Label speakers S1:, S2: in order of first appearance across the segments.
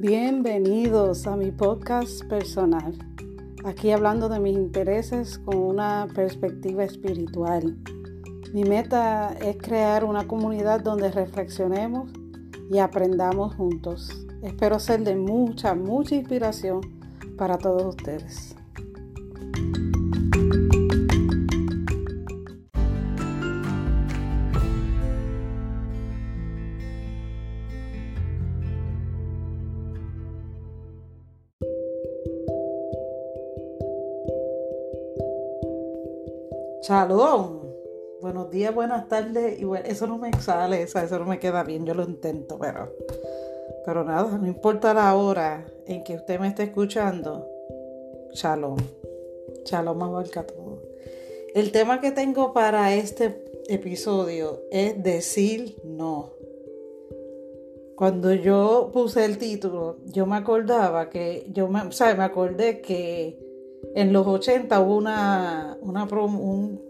S1: Bienvenidos a mi podcast personal. Aquí hablando de mis intereses con una perspectiva espiritual. Mi meta es crear una comunidad donde reflexionemos y aprendamos juntos. Espero ser de mucha, mucha inspiración para todos ustedes. Shalom. Buenos días, buenas tardes. Y bueno, eso no me sale, eso no me queda bien. Yo lo intento, pero, pero nada, no importa la hora en que usted me esté escuchando. Shalom. Shalom abarca todo. El tema que tengo para este episodio es decir no. Cuando yo puse el título, yo me acordaba que, yo me, o me acordé que en los 80 hubo una, una un,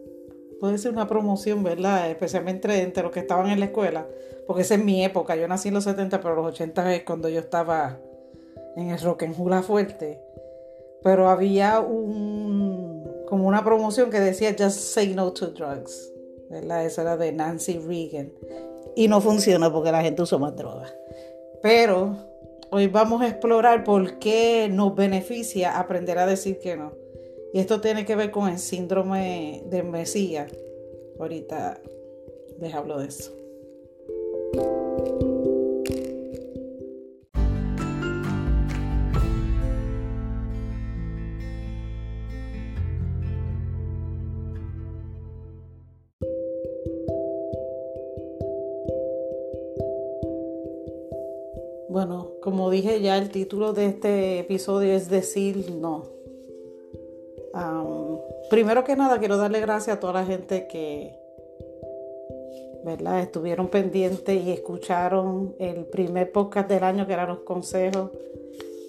S1: puede ser una promoción, ¿verdad? Especialmente entre, los que estaban en la escuela, porque esa es mi época, yo nací en los 70, pero los 80 es cuando yo estaba en el rock en hula fuerte. Pero había un, como una promoción que decía Just Say No to Drugs, ¿verdad? Esa era de Nancy Reagan. Y no funciona porque la gente usa más drogas. Pero Hoy vamos a explorar por qué nos beneficia aprender a decir que no. Y esto tiene que ver con el síndrome de Mesías. Ahorita les hablo de eso. Dije ya, el título de este episodio es decir no. primero que nada, quiero darle gracias a toda la gente que ¿verdad? estuvieron pendientes y escucharon el primer podcast del año que eran los consejos.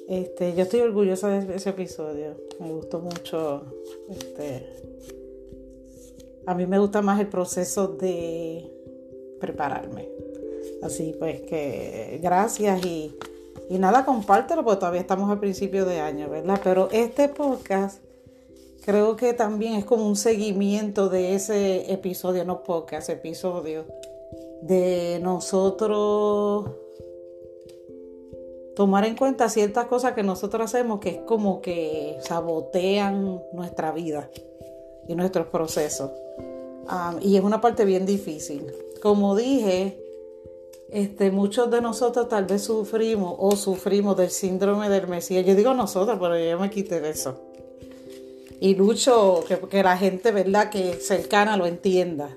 S1: Este, yo estoy orgullosa de ese episodio. Me gustó mucho. Este, a mí me gusta más el proceso de prepararme. Así pues que gracias y, nada, compártelo porque todavía estamos al principio de año, ¿verdad? Pero este podcast creo que también es como un seguimiento de ese episodio, no podcast, episodio, de nosotros tomar en cuenta ciertas cosas que nosotros hacemos que es como que sabotean nuestra vida y nuestros procesos. Ah, y es una parte bien difícil. Como dije, este, muchos de nosotros tal vez sufrimos o sufrimos del síndrome del Mesías. Yo digo nosotros, pero yo me quité de eso. Y lucho que, que la gente, ¿verdad?, que cercana lo entienda.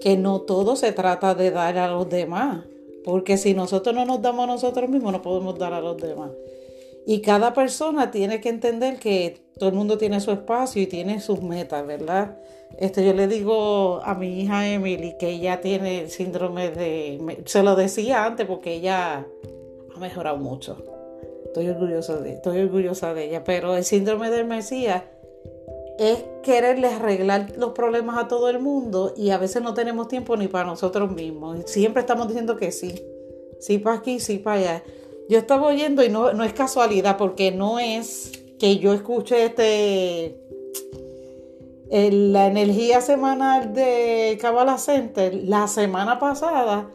S1: Que no todo se trata de dar a los demás. Porque si nosotros no nos damos a nosotros mismos, no podemos dar a los demás. Y cada persona tiene que entender que todo el mundo tiene su espacio y tiene sus metas, ¿verdad? Este, yo le digo a mi hija Emily que ella tiene el síndrome de... Se lo decía antes porque ella ha mejorado mucho. Estoy orgullosa de, estoy orgullosa de ella. Pero el síndrome del Mesías es quererle arreglar los problemas a todo el mundo y a veces no tenemos tiempo ni para nosotros mismos. Siempre estamos diciendo que sí. Sí para aquí, sí para allá. Yo estaba oyendo y no, no es casualidad porque no es que yo escuche este la energía semanal de Kabbalah Center la semana pasada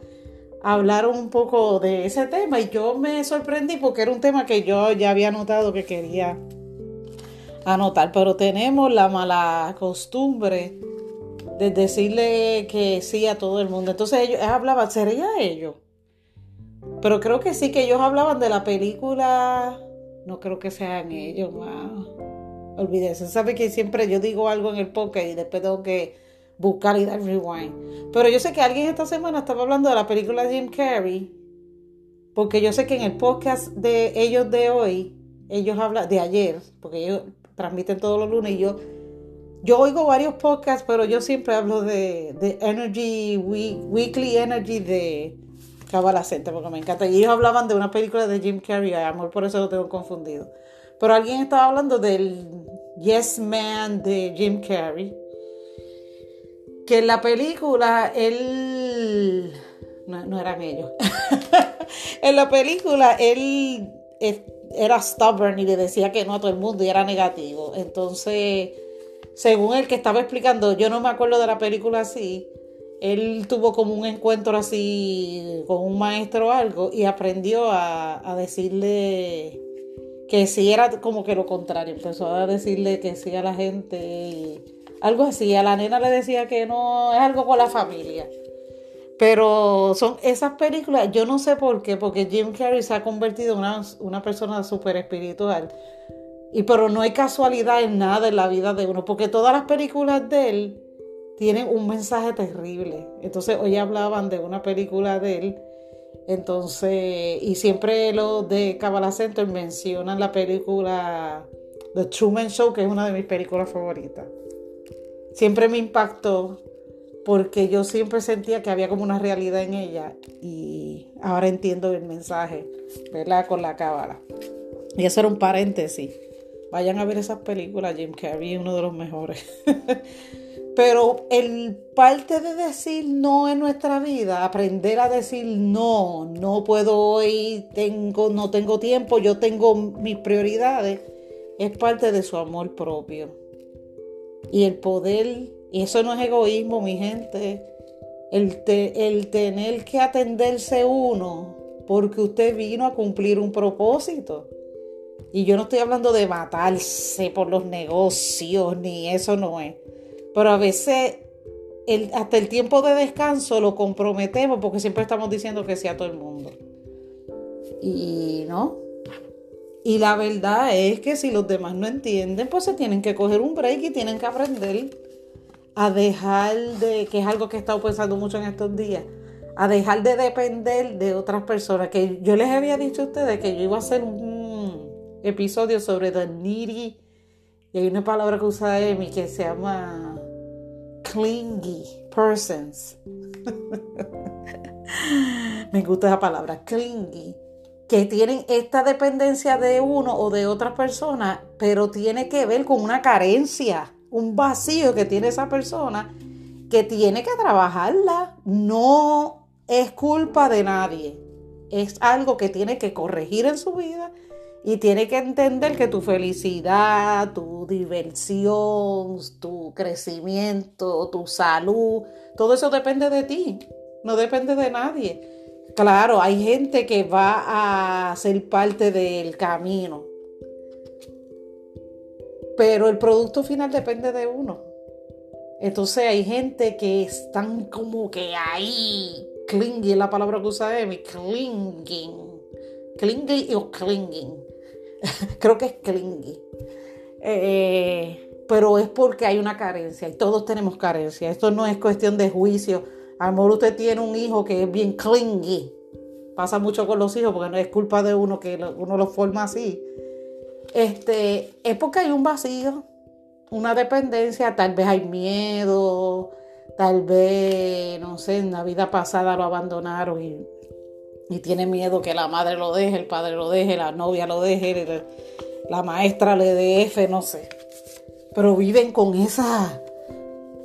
S1: hablaron un poco de ese tema y yo me sorprendí porque era un tema que yo ya había notado que quería anotar, pero tenemos la mala costumbre de decirle que sí a todo el mundo. Entonces ellos hablaban, ¿sería ellos? Pero creo que sí, que ellos hablaban de la película. No creo que sean ellos, wow. Olvídese. Sabe que siempre yo digo algo en el podcast y después tengo que buscar y dar rewind. Pero yo sé que alguien esta semana estaba hablando de la película Jim Carrey. Porque yo sé que en el podcast de ellos de hoy, ellos hablan, de ayer, porque ellos transmiten todos los lunes y yo, yo oigo varios podcasts, pero yo siempre hablo de, de Energy, Weekly Energy de la Center, porque me encanta. Y ellos hablaban de una película de Jim Carrey, amor, por eso lo tengo confundido. Pero alguien estaba hablando del Yes Man de Jim Carrey. Que en la película él no, eran ellos. en la película él era stubborn y le decía que no a todo el mundo y era negativo. Entonces, según el que estaba explicando, yo no me acuerdo de la película así, él tuvo como un encuentro así con un maestro o algo y aprendió a, decirle que sí era como que lo contrario, empezó a decirle que sí a la gente, algo así, a la nena le decía que no, es algo con la familia. Pero son esas películas, yo no sé por qué, porque Jim Carrey se ha convertido en una, una persona súper espiritual. Y pero no hay casualidad en nada en la vida de uno, porque todas las películas de él tienen un mensaje terrible. Entonces hoy hablaban de una película de él. Entonces, y siempre los de Kabbalah Center mencionan la película The Truman Show, que es una de mis películas favoritas. Siempre me impactó porque yo siempre sentía que había como una realidad en ella y ahora entiendo el mensaje, ¿verdad? Con la cábala. Y eso era un paréntesis. Vayan a ver esas películas, Jim Carrey uno de los mejores. Pero el parte de decir no en nuestra vida, aprender a decir no, no puedo hoy, tengo, no tengo tiempo, yo tengo mis prioridades, es parte de su amor propio. Y el poder, y eso no es egoísmo, mi gente, el, el tener que atenderse uno porque usted vino a cumplir un propósito. Y yo no estoy hablando de matarse por los negocios, ni eso no es. Pero a veces hasta el tiempo de descanso lo comprometemos porque siempre estamos diciendo que sí a todo el mundo. Y no. Y la verdad es que si los demás no entienden, pues se tienen que coger un break y tienen que aprender a dejar de, que es algo que he estado pensando mucho en estos días, a dejar de depender de otras personas. Que yo les había dicho a ustedes que yo iba a hacer un episodio sobre the needy. Y hay una palabra que usa Emi que se llama clingy persons. Me gusta esa palabra, clingy. Que tienen esta dependencia de uno o de otra persona, pero tiene que ver con una carencia, un vacío que tiene esa persona que tiene que trabajarla. No es culpa de nadie. Es algo que tiene que corregir en su vida y tiene que entender que tu felicidad, tu diversión, tu crecimiento, tu salud, todo eso depende de ti, no depende de nadie. Claro, hay gente que va a ser parte del camino, pero el producto final depende de uno. Entonces hay gente que están como que ahí, clinging, la palabra que usa Emi, clinging, clinging o clinging creo que es clingy. Eh, pero es porque hay una carencia y todos tenemos carencia. Esto no es cuestión de juicio. A lo mejor usted tiene un hijo que es bien clingy. Pasa mucho con los hijos porque no es culpa de uno que uno lo forma así. Este, es porque hay un vacío, una dependencia, tal vez hay miedo, tal vez, no sé, en la vida pasada lo abandonaron y y tiene miedo que la madre lo deje, el padre lo deje, la novia lo deje, la maestra le dé no sé. Pero viven con esa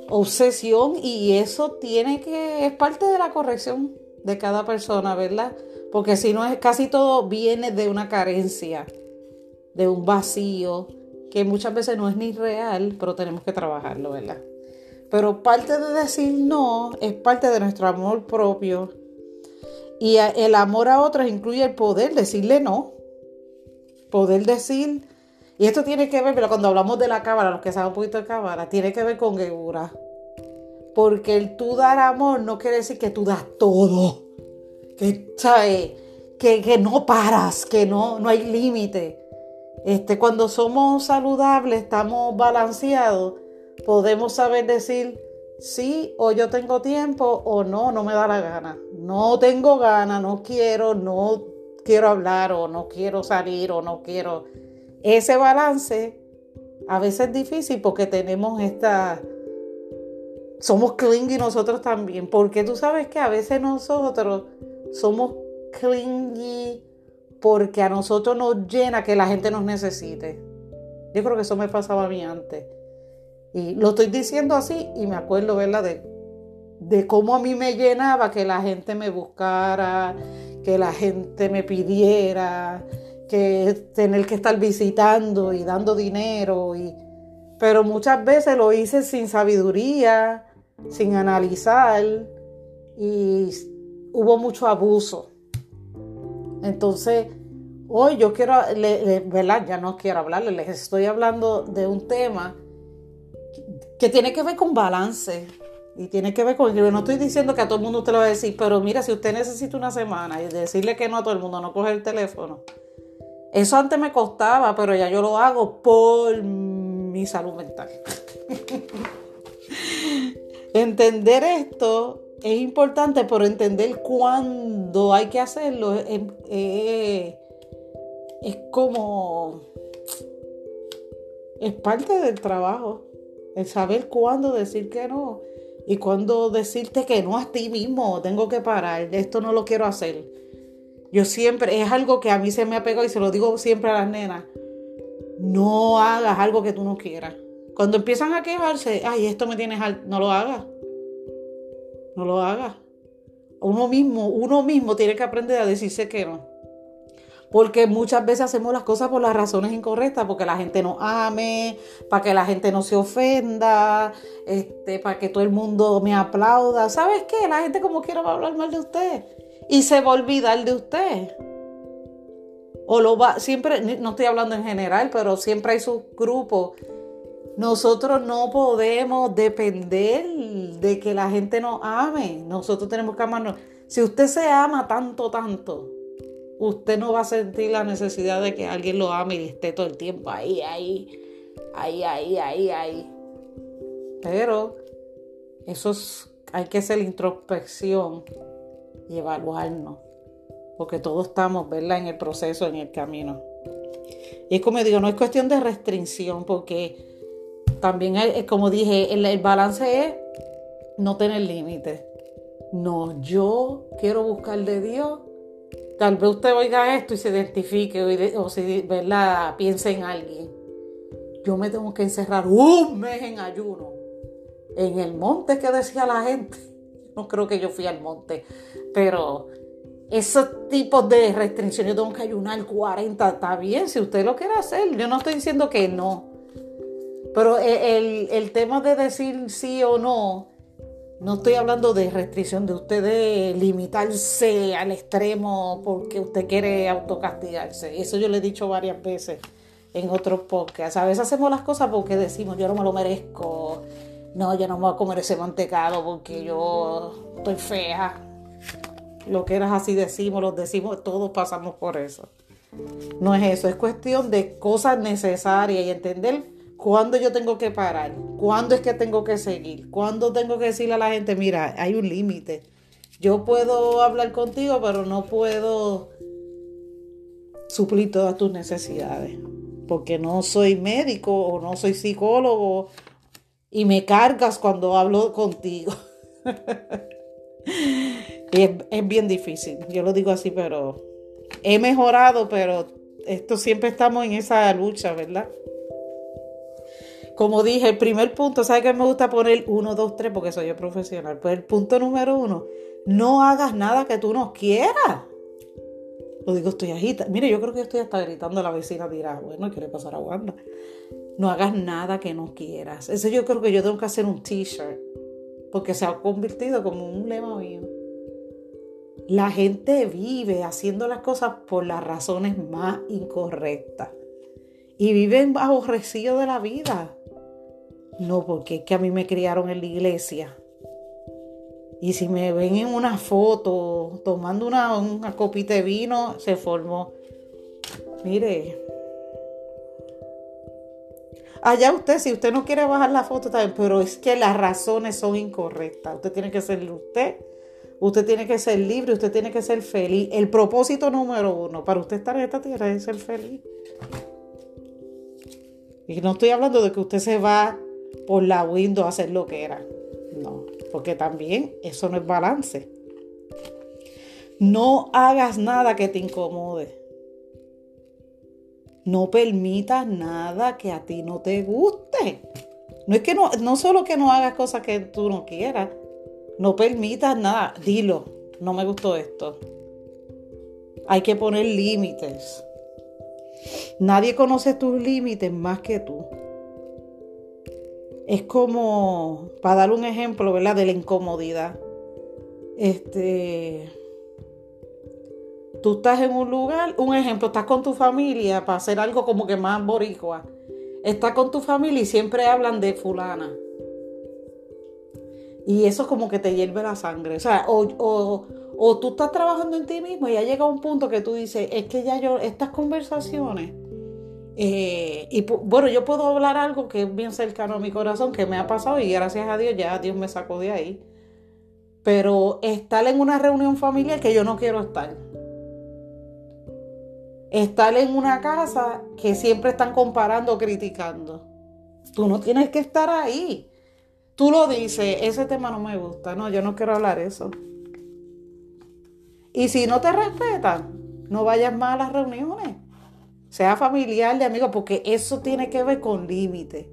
S1: obsesión y eso tiene que, es parte de la corrección de cada persona, ¿verdad? Porque si no es casi todo viene de una carencia, de un vacío, que muchas veces no es ni real, pero tenemos que trabajarlo, ¿verdad? Pero parte de decir no es parte de nuestro amor propio, y el amor a otros incluye el poder decirle no. Poder decir. Y esto tiene que ver, pero cuando hablamos de la cámara, los que saben un poquito de cámara, tiene que ver con Geura. Porque el tú dar amor no quiere decir que tú das todo. Que, ¿sabes? Que, que no paras, que no, no hay límite. Este, cuando somos saludables, estamos balanceados, podemos saber decir, sí o yo tengo tiempo o no, no me da la gana. No tengo gana, no quiero, no quiero hablar o no quiero salir o no quiero. Ese balance a veces es difícil porque tenemos esta... Somos clingy nosotros también, porque tú sabes que a veces nosotros somos clingy porque a nosotros nos llena que la gente nos necesite. Yo creo que eso me pasaba a mí antes y lo estoy diciendo así y me acuerdo, ¿verdad? De de cómo a mí me llenaba que la gente me buscara, que la gente me pidiera, que tener que estar visitando y dando dinero. Y, pero muchas veces lo hice sin sabiduría, sin analizar y hubo mucho abuso. Entonces, hoy yo quiero, ¿verdad? Ya no quiero hablarles, les estoy hablando de un tema que tiene que ver con balance. Y tiene que ver con que no estoy diciendo que a todo el mundo usted lo va a decir, pero mira, si usted necesita una semana y decirle que no a todo el mundo, no coge el teléfono. Eso antes me costaba, pero ya yo lo hago por mi salud mental. entender esto es importante, pero entender cuándo hay que hacerlo es, es como... Es parte del trabajo. El saber cuándo decir que no y cuándo decirte que no a ti mismo. Tengo que parar. Esto no lo quiero hacer. Yo siempre, es algo que a mí se me ha pegado y se lo digo siempre a las nenas. No hagas algo que tú no quieras. Cuando empiezan a quejarse, ay, esto me tienes al... No lo hagas. No lo hagas. Uno mismo, uno mismo tiene que aprender a decirse que no. Porque muchas veces hacemos las cosas por las razones incorrectas, porque la gente nos ame, para que la gente no se ofenda, este, para que todo el mundo me aplauda. ¿Sabes qué? La gente como quiera va a hablar mal de usted y se va a olvidar de usted. O lo va, siempre, no estoy hablando en general, pero siempre hay sus grupos. Nosotros no podemos depender de que la gente nos ame. Nosotros tenemos que amarnos. Si usted se ama tanto, tanto, usted no va a sentir la necesidad de que alguien lo ame y esté todo el tiempo ahí, ahí, ahí, ahí, ahí, ahí. Pero eso es, hay que hacer introspección y evaluarnos, porque todos estamos, ¿verdad?, en el proceso, en el camino. Y es como digo, no es cuestión de restricción, porque también, como dije, el, el balance es no tener límites. No, yo quiero buscar de Dios Tal vez usted oiga esto y se identifique o, si ¿verdad? piense en alguien. Yo me tengo que encerrar un mes en ayuno. En el monte que decía la gente. No creo que yo fui al monte. Pero esos tipos de restricciones, yo tengo que ayunar 40, está bien, si usted lo quiere hacer. Yo no estoy diciendo que no. Pero el, el tema de decir sí o no no estoy hablando de restricción, de usted limitarse al extremo porque usted quiere autocastigarse. Eso yo le he dicho varias veces en otros podcasts. A veces hacemos las cosas porque decimos, yo no me lo merezco. No, yo no me voy a comer ese mantecado porque yo estoy fea. Lo que eras así decimos, los decimos, todos pasamos por eso. No es eso, es cuestión de cosas necesarias y entender ¿Cuándo yo tengo que parar? ¿Cuándo es que tengo que seguir? ¿Cuándo tengo que decirle a la gente, mira, hay un límite? Yo puedo hablar contigo, pero no puedo suplir todas tus necesidades. Porque no soy médico o no soy psicólogo y me cargas cuando hablo contigo. es, es bien difícil. Yo lo digo así, pero he mejorado, pero esto siempre estamos en esa lucha, ¿verdad? Como dije, el primer punto, ¿sabes que me gusta poner uno, dos, tres? Porque soy yo profesional. Pues el punto número uno, no hagas nada que tú no quieras. Lo digo, estoy agita. Mire, yo creo que estoy hasta gritando a la vecina, dirá, bueno, ¿qué le pasar a Wanda? No hagas nada que no quieras. Eso yo creo que yo tengo que hacer un t-shirt. Porque se ha convertido como un lema mío. La gente vive haciendo las cosas por las razones más incorrectas. Y viven aborrecidos de la vida. No, porque es que a mí me criaron en la iglesia. Y si me ven en una foto tomando una, una copita de vino, se formó. Mire. Allá usted, si usted no quiere bajar la foto también, pero es que las razones son incorrectas. Usted tiene que ser usted. Usted tiene que ser libre, usted tiene que ser feliz. El propósito número uno para usted estar en esta tierra es ser feliz. Y no estoy hablando de que usted se va por la window hacer lo que era. No, porque también eso no es balance. No hagas nada que te incomode. No permitas nada que a ti no te guste. No es que no, no solo que no hagas cosas que tú no quieras, No permitas nada, dilo, no me gustó esto. Hay que poner límites. Nadie conoce tus límites más que tú. Es como, para dar un ejemplo, ¿verdad? De la incomodidad. Este, tú estás en un lugar, un ejemplo, estás con tu familia para hacer algo como que más boricua. Estás con tu familia y siempre hablan de fulana. Y eso es como que te hierve la sangre. O sea, o, o tú estás trabajando en ti mismo y ya llega un punto que tú dices, es que ya yo, estas conversaciones, eh, y bueno, yo puedo hablar algo que es bien cercano a mi corazón, que me ha pasado y gracias a Dios ya Dios me sacó de ahí. Pero estar en una reunión familiar que yo no quiero estar. Estar en una casa que siempre están comparando, criticando. Tú no tienes que estar ahí. Tú lo dices, ese tema no me gusta. No, yo no quiero hablar eso. Y si no te respetan, no vayas más a las reuniones. Sea familiar, de amigos, porque eso tiene que ver con límites.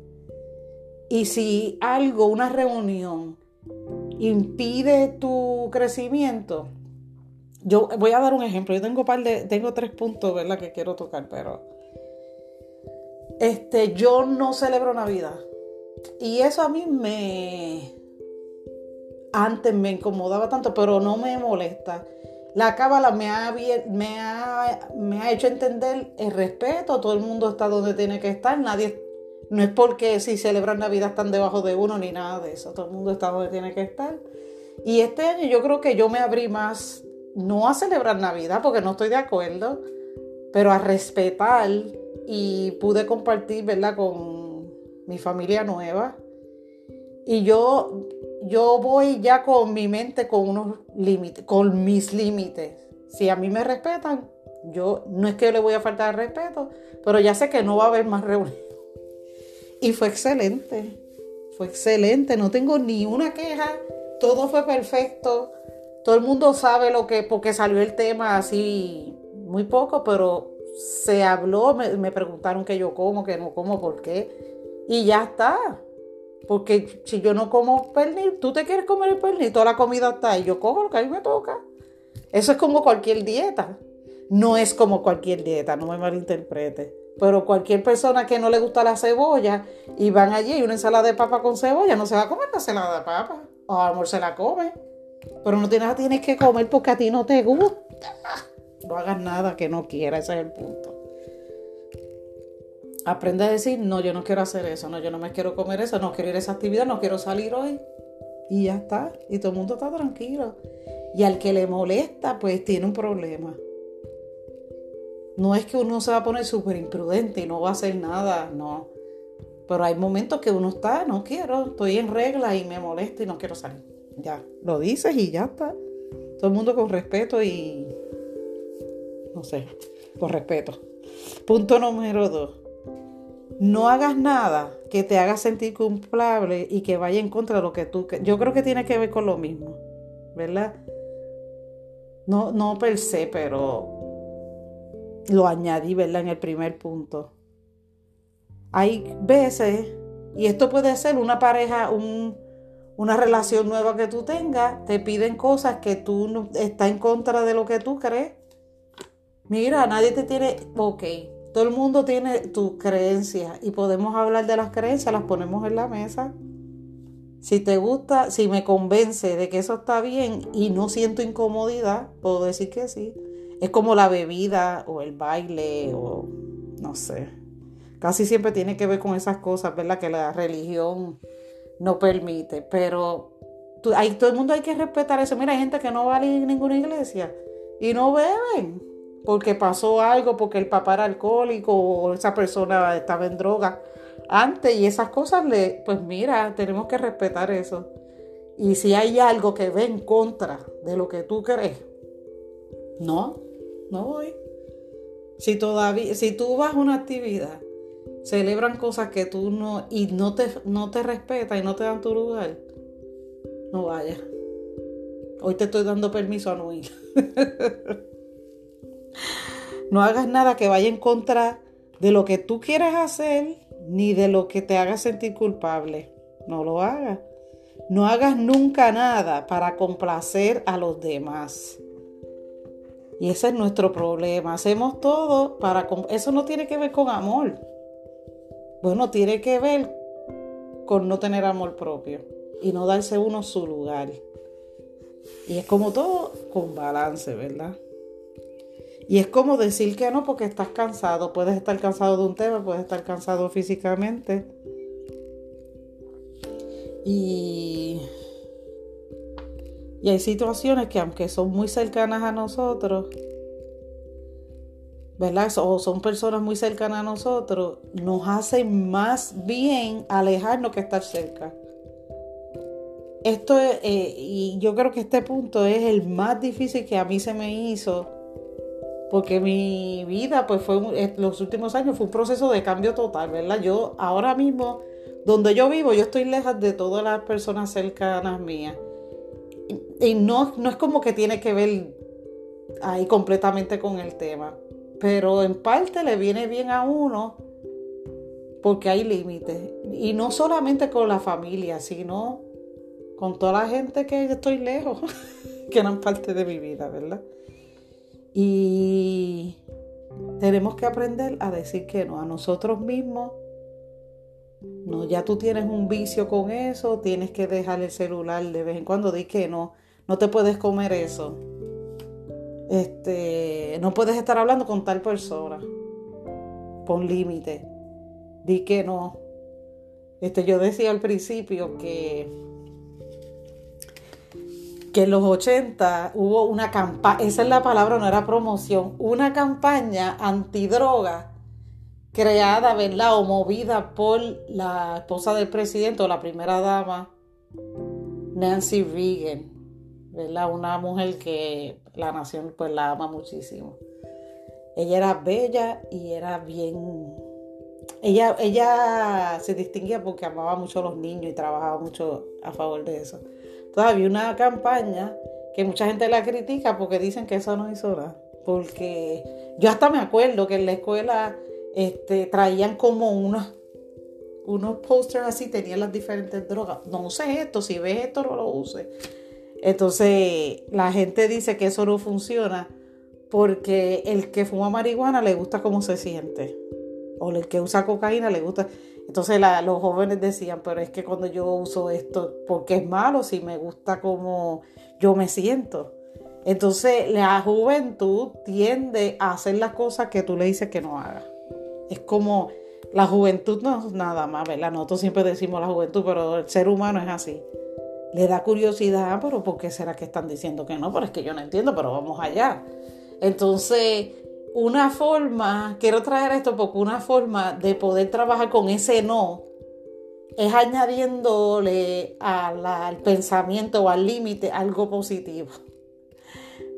S1: Y si algo, una reunión, impide tu crecimiento, yo voy a dar un ejemplo. Yo tengo par de, tengo tres puntos, ¿verdad? Que quiero tocar, pero este, yo no celebro Navidad. Y eso a mí me antes me incomodaba tanto, pero no me molesta la cábala me ha, me, me ha hecho entender el respeto, todo el mundo está donde tiene que estar, nadie, no es porque si celebran Navidad están debajo de uno ni nada de eso, todo el mundo está donde tiene que estar. Y este año yo creo que yo me abrí más, no a celebrar Navidad porque no estoy de acuerdo, pero a respetar y pude compartir, ¿verdad?, con mi familia nueva. Y yo yo voy ya con mi mente con unos límites, con mis límites. Si a mí me respetan, yo no es que le voy a faltar respeto, pero ya sé que no va a haber más reuniones. Y fue excelente, fue excelente, no tengo ni una queja, todo fue perfecto. Todo el mundo sabe lo que, porque salió el tema así muy poco, pero se habló, me, me preguntaron que yo como, que no como, por qué. Y ya está. Porque si yo no como pernil, tú te quieres comer el pernil, toda la comida está ahí, yo cojo lo que a mí me toca. Eso es como cualquier dieta. No es como cualquier dieta, no me malinterprete. Pero cualquier persona que no le gusta la cebolla y van allí y una ensalada de papa con cebolla, no se va a comer la ensalada de papa. O a amor se la come. Pero no tienes, tienes que comer porque a ti no te gusta. No hagas nada que no quieras, ese es el punto. Aprende a decir, no, yo no quiero hacer eso, no, yo no me quiero comer eso, no quiero ir a esa actividad, no quiero salir hoy. Y ya está. Y todo el mundo está tranquilo. Y al que le molesta, pues tiene un problema. No es que uno se va a poner súper imprudente y no va a hacer nada, no. Pero hay momentos que uno está, no quiero, estoy en regla y me molesta y no quiero salir. Ya, lo dices y ya está. Todo el mundo con respeto y... No sé, con respeto. Punto número dos no hagas nada que te haga sentir culpable y que vaya en contra de lo que tú... Yo creo que tiene que ver con lo mismo, ¿verdad? No, no per se, pero lo añadí, ¿verdad? En el primer punto. Hay veces, y esto puede ser una pareja, una relación nueva que tú tengas, te piden cosas que tú no, está en contra de lo que tú crees. Mira, nadie te tiene, ok, todo el mundo tiene tus creencias y podemos hablar de las creencias, las ponemos en la mesa. Si te gusta, si me convence de que eso está bien y no siento incomodidad, puedo decir que sí. Es como la bebida o el baile o no sé. Casi siempre tiene que ver con esas cosas, ¿verdad? Que la religión no permite. Pero hay, todo el mundo hay que respetar eso. Mira, hay gente que no va a ir a ninguna iglesia y no beben porque pasó algo, porque el papá era alcohólico o esa persona estaba en droga antes y esas cosas, le, pues mira, tenemos que respetar eso. Y si hay algo que ve en contra de lo que tú crees, no, no voy. Si todavía, si tú vas a una actividad, celebran cosas que tú no, y no te, no te respetan y no te dan tu lugar, no vayas. Hoy te estoy dando permiso a no ir. No hagas nada que vaya en contra de lo que tú quieras hacer ni de lo que te haga sentir culpable. No lo hagas. No hagas nunca nada para complacer a los demás. Y ese es nuestro problema. Hacemos todo para... Eso no tiene que ver con amor. Bueno, tiene que ver con no tener amor propio y no darse uno su lugar. Y es como todo con balance, ¿verdad? Y es como decir que no porque estás cansado. Puedes estar cansado de un tema, puedes estar cansado físicamente. Y, y hay situaciones que aunque son muy cercanas a nosotros, ¿verdad? O son personas muy cercanas a nosotros, nos hacen más bien alejarnos que estar cerca. Esto es, eh, y yo creo que este punto es el más difícil que a mí se me hizo, porque mi vida, pues fue, eh, los últimos años fue un proceso de cambio total, ¿verdad? Yo ahora mismo, donde yo vivo, yo estoy lejos de todas las personas cercanas mías. Y no, no es como que tiene que ver ahí completamente con el tema pero en parte le viene bien a uno porque hay límites. Y no solamente con la familia, sino con toda la gente que estoy lejos, que eran parte de mi vida, ¿verdad? Y tenemos que aprender a decir que no a nosotros mismos. No, ya tú tienes un vicio con eso, tienes que dejar el celular de vez en cuando, di que no, no te puedes comer eso este, no puedes estar hablando con tal persona. Pon límite. Di que no. Este, yo decía al principio que, que en los 80 hubo una campaña, esa es la palabra, no era promoción, una campaña antidroga creada, ¿verdad? O movida por la esposa del presidente o la primera dama, Nancy Reagan. ¿verdad? Una mujer que la nación pues la ama muchísimo. Ella era bella y era bien... Ella, ella se distinguía porque amaba mucho a los niños y trabajaba mucho a favor de eso. Entonces había una campaña que mucha gente la critica porque dicen que eso no hizo nada. Porque yo hasta me acuerdo que en la escuela este, traían como unos, unos posters así, tenían las diferentes drogas. No uses esto, si ves esto no lo uses. Entonces la gente dice que eso no funciona porque el que fuma marihuana le gusta cómo se siente. O el que usa cocaína le gusta. Entonces los jóvenes decían, pero es que cuando yo uso esto, porque es malo si me gusta cómo yo me siento. Entonces la juventud tiende a hacer las cosas que tú le dices que no haga. Es como la juventud no es nada más, ¿verdad? Nosotros siempre decimos la juventud, pero el ser humano es así le da curiosidad, pero ¿por qué será que están diciendo que no? Pero es que yo no entiendo, pero vamos allá. Entonces, una forma, quiero traer esto porque una forma de poder trabajar con ese no es añadiéndole al pensamiento o al límite algo positivo.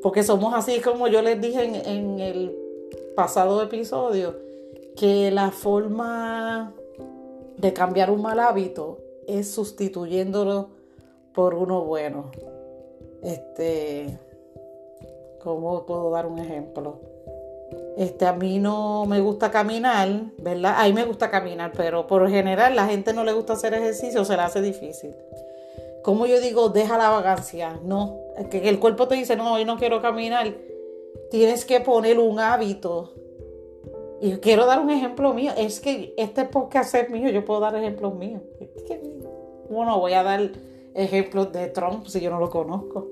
S1: Porque somos así como yo les dije en, en el pasado episodio, que la forma de cambiar un mal hábito es sustituyéndolo por uno bueno. Este, ¿cómo puedo dar un ejemplo? Este, a mí no me gusta caminar, ¿verdad? A mí me gusta caminar, pero por general la gente no le gusta hacer ejercicio, se le hace difícil. Como yo digo, deja la vagancia, no, que el cuerpo te dice, no, hoy no quiero caminar, tienes que poner un hábito. Y quiero dar un ejemplo mío, es que este podcast es mío, yo puedo dar ejemplos míos. Bueno, voy a dar ejemplos de Trump si yo no lo conozco.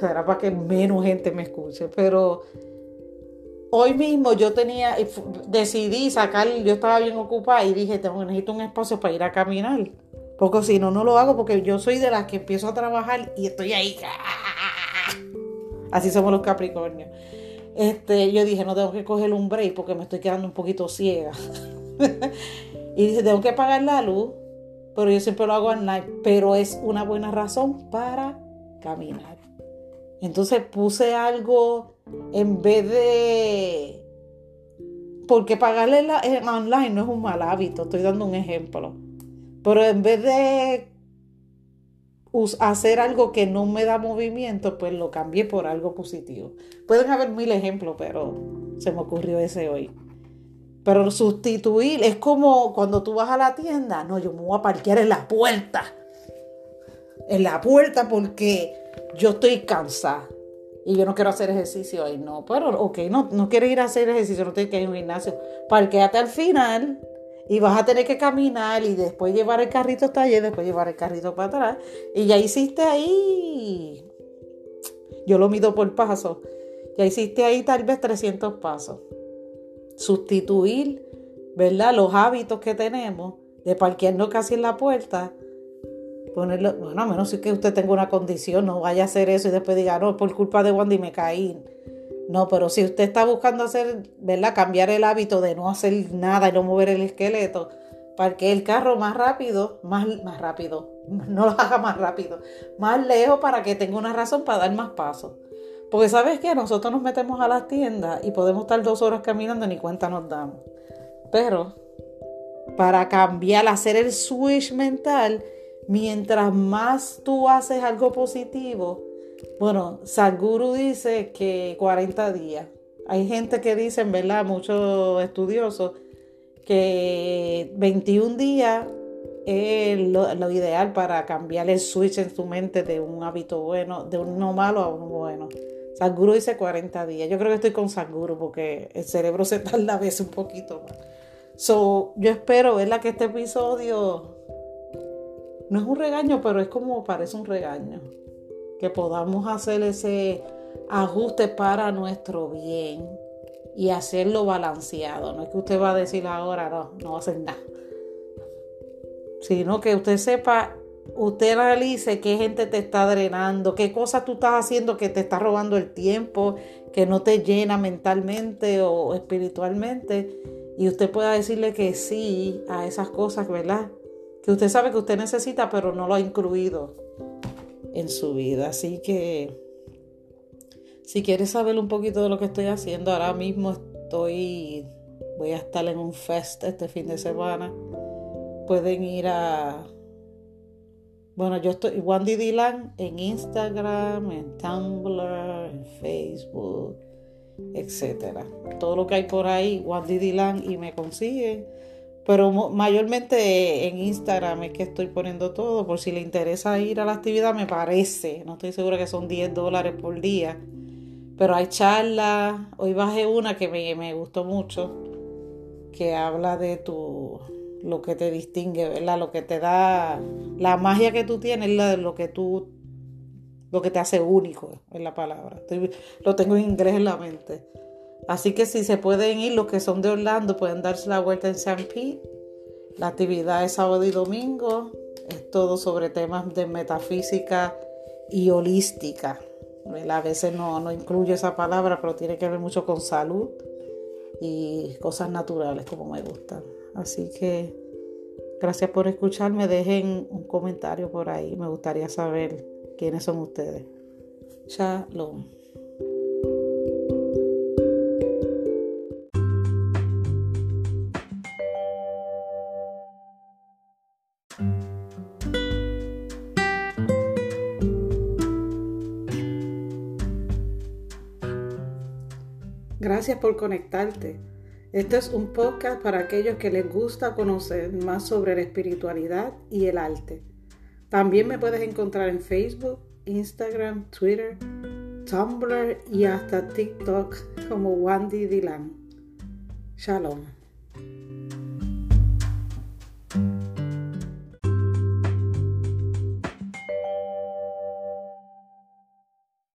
S1: Será para que menos gente me escuche. Pero hoy mismo yo tenía, decidí sacar, yo estaba bien ocupada y dije, tengo, necesito un espacio para ir a caminar. Porque si no, no lo hago porque yo soy de las que empiezo a trabajar y estoy ahí. Así somos los Capricornios. Este, yo dije, no tengo que coger un break porque me estoy quedando un poquito ciega. y dije, tengo que apagar la luz pero yo siempre lo hago online, pero es una buena razón para caminar. Entonces puse algo en vez de... Porque pagarle la, en online no es un mal hábito, estoy dando un ejemplo. Pero en vez de hacer algo que no me da movimiento, pues lo cambié por algo positivo. Pueden haber mil ejemplos, pero se me ocurrió ese hoy. Pero sustituir es como cuando tú vas a la tienda, no, yo me voy a parquear en la puerta en la puerta porque yo estoy cansada y yo no quiero hacer ejercicio hoy. No, pero ok, no, no quieres ir a hacer ejercicio, no tienes que ir a un gimnasio. Parquéate al final y vas a tener que caminar y después llevar el carrito hasta allá después llevar el carrito para atrás. Y ya hiciste ahí, yo lo mido por paso, ya hiciste ahí tal vez 300 pasos. Sustituir, ¿verdad? Los hábitos que tenemos de parquearnos casi en la puerta ponerlo, bueno, a menos que usted tenga una condición, no vaya a hacer eso y después diga, no, por culpa de Wandy me caí. No, pero si usted está buscando hacer, ¿verdad? Cambiar el hábito de no hacer nada y no mover el esqueleto, para que el carro más rápido, más, más rápido, no lo haga más rápido, más lejos para que tenga una razón para dar más pasos. Porque sabes que nosotros nos metemos a las tiendas y podemos estar dos horas caminando y ni cuenta nos damos. Pero para cambiar, hacer el switch mental, mientras más tú haces algo positivo, bueno, Sadhguru dice que 40 días. Hay gente que dice, ¿verdad? Muchos estudiosos, que 21 días es lo, ideal para cambiar el switch en tu mente de un hábito bueno, de uno malo a uno bueno. Sadhguru dice 40 días. Yo creo que estoy con Sadhguru porque el cerebro se tarda a veces un poquito más. So, yo espero, ¿verdad? Que este episodio no es un regaño, pero es como parece un regaño. Que podamos hacer ese ajuste para nuestro bien y hacerlo balanceado. No es que usted va a decir ahora, no, no va a hacer nada. Sino que usted sepa, usted analice qué gente te está drenando, qué cosas tú estás haciendo que te está robando el tiempo, que no te llena mentalmente o espiritualmente. Y usted pueda decirle que sí a esas cosas, ¿verdad? Que usted sabe que usted necesita, pero no lo ha incluido en su vida. Así que si quieres saber un poquito de lo que estoy haciendo, ahora mismo estoy, voy a estar en un fest este fin de semana. Pueden ir a, bueno, yo estoy, Wandy Dylan en Instagram, en Tumblr, en Facebook, etcétera. Todo lo que hay por ahí, Wandy Dylan y me consiguen. Pero mayormente en Instagram es que estoy poniendo todo. Por si le interesa ir a la actividad, me parece. No estoy segura que son 10 dólares por día. Pero hay charlas. Hoy bajé una que me, me gustó mucho. Que habla de tu lo que te distingue, ¿verdad? Lo que te da. La magia que tú tienes, la de lo que tú. Lo que te hace único, es la palabra. lo tengo en inglés en la mente. Así que si se pueden ir, los que son de Orlando pueden darse la vuelta en San Pete. La actividad es sábado y domingo. Es todo sobre temas de metafísica y holística. A veces no, no incluye esa palabra, pero tiene que ver mucho con salud y cosas naturales como me gustan. Así que gracias por escucharme. Dejen un comentario por ahí. Me gustaría saber quiénes son ustedes. Shalom. Gracias por conectarte. Este es un podcast para aquellos que les gusta conocer más sobre la espiritualidad y el arte. También me puedes encontrar en Facebook, Instagram, Twitter, Tumblr y hasta TikTok como Wandy Dylan. Shalom.